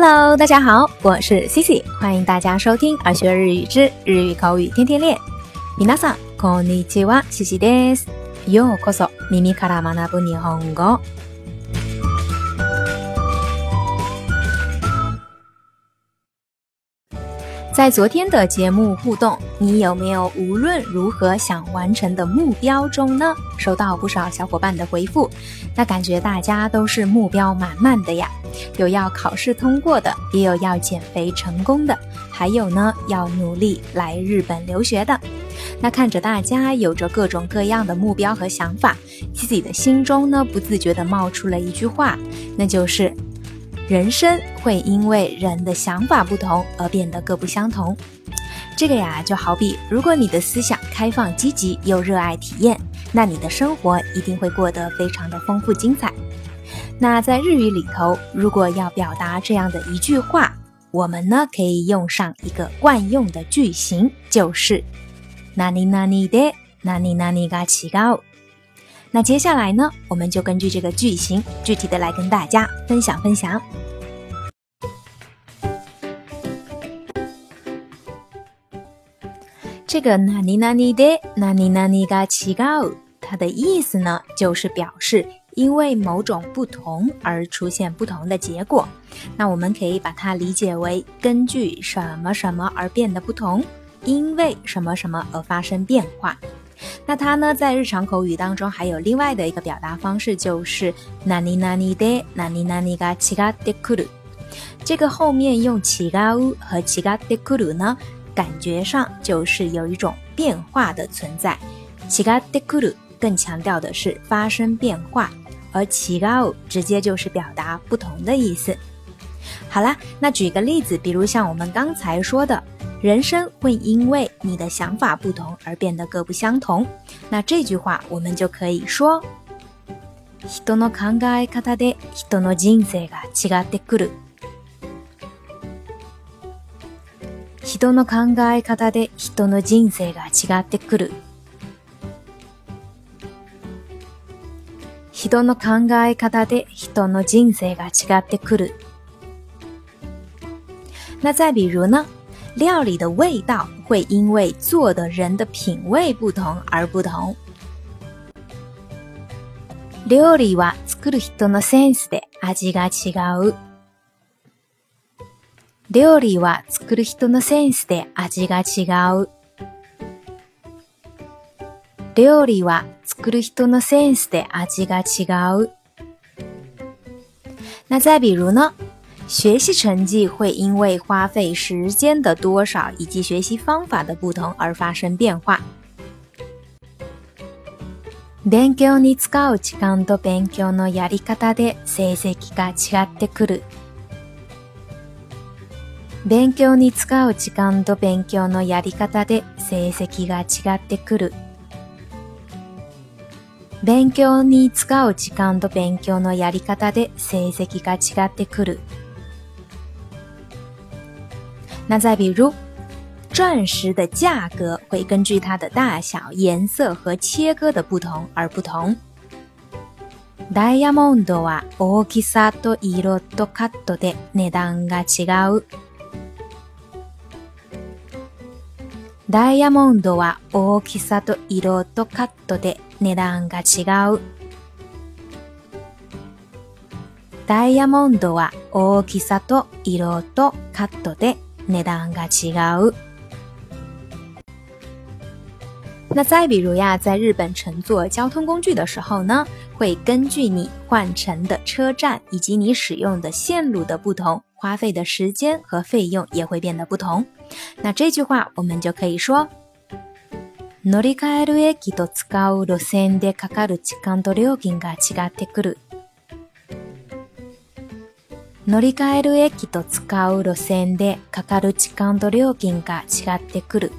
Hello，大家好，我是 Cici，欢迎大家收听《二学日语之日语口语天天练》。皆さんこんにちは、Cici です。ようこそ、耳から学ぶ日本語。在昨天的节目互动，你有没有无论如何想完成的目标中呢？收到不少小伙伴的回复，那感觉大家都是目标满满的呀，有要考试通过的，也有要减肥成功的，还有呢要努力来日本留学的。那看着大家有着各种各样的目标和想法，自己的心中呢不自觉地冒出了一句话，那就是。人生会因为人的想法不同而变得各不相同。这个呀，就好比如果你的思想开放、积极又热爱体验，那你的生活一定会过得非常的丰富精彩。那在日语里头，如果要表达这样的一句话，我们呢可以用上一个惯用的句型，就是“ナニナニで、ナニナニが違う”。那接下来呢，我们就根据这个句型，具体的来跟大家分享分享。这个“那尼那尼的那尼那尼嘎奇嘎乌”，它的意思呢，就是表示因为某种不同而出现不同的结果。那我们可以把它理解为根据什么什么而变得不同，因为什么什么而发生变化。那它呢，在日常口语当中还有另外的一个表达方式，就是“这个后面用“奇噶乌”和“奇噶的库鲁”呢，感觉上就是有一种变化的存在。“奇噶的库鲁”更强调的是发生变化，而“奇噶直接就是表达不同的意思。好了，那举个例子，比如像我们刚才说的。人生会因为你的想法不同而变得各不相同。那这句话我们就可以说：人の考え方で人の人生が違ってくる。人の考え方で人の人生が違ってくる。人の考え方で人の人生が違ってくる。那再比如呢？料理的味道会因为做的人的品味不同而不同。料理は作る人のセンスで味が違う。料理は作る人のセンスで味が違う。料理は作る人のセンスで味が違う。那再比如呢？学习成绩会因为花费时间的多少以及学习方法的不同而发生变化。勉強に使う時間と勉強のやり方で成績が違ってくる。勉強に使う時間と勉強のやり方で成績が違ってくる。勉強に使う時間と勉強のやり方で成績が違ってくる。那再比如，钻石的价格会根据它的大小、颜色和切割的不同而不同。ダイヤモンドは大きさと色とカットで値段が違う。ダイヤモンドは大きさと色とカットで値段が違う。ダイヤモンドは大きさと色とカットで那段が違う。那再比如呀，在日本乘坐交通工具的时候呢，会根据你换乘的车站以及你使用的线路的不同，花费的时间和费用也会变得不同。那这句话我们就可以说：乗り換える駅と使う路線でかかる時間と料金が違って来る。乗り換える駅と使う路線でかかる時間と料金が違ってくる。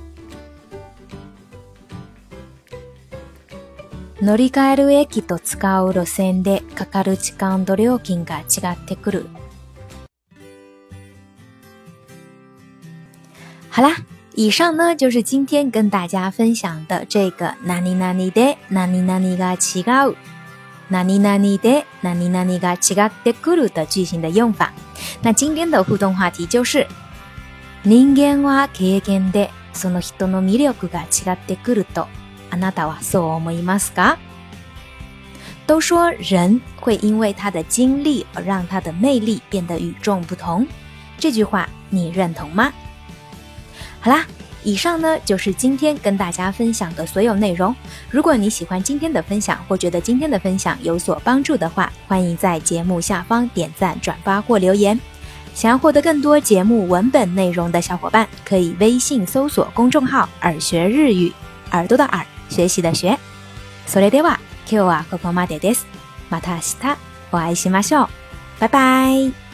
乗り換える駅と使う路線でかかる時間と料金が違ってくる。好啦，以上呢就是今天跟大家分享的这个哪里哪里的哪里哪里が違う。那尼那尼的，那尼那尼个，違うってくる的句型的用法。那今天的互动话题就是：人間は経験でその人の魅力が違ってくると、あなたはそう思いますか？都说人会因为他的经历而让他的魅力变得与众不同，这句话你认同吗？好啦。以上呢就是今天跟大家分享的所有内容。如果你喜欢今天的分享，或觉得今天的分享有所帮助的话，欢迎在节目下方点赞、转发或留言。想要获得更多节目文本内容的小伙伴，可以微信搜索公众号“耳学日语”，耳朵的耳，学习的学。それでは、Q 啊 wa k 爹で wa koko made des 拜拜。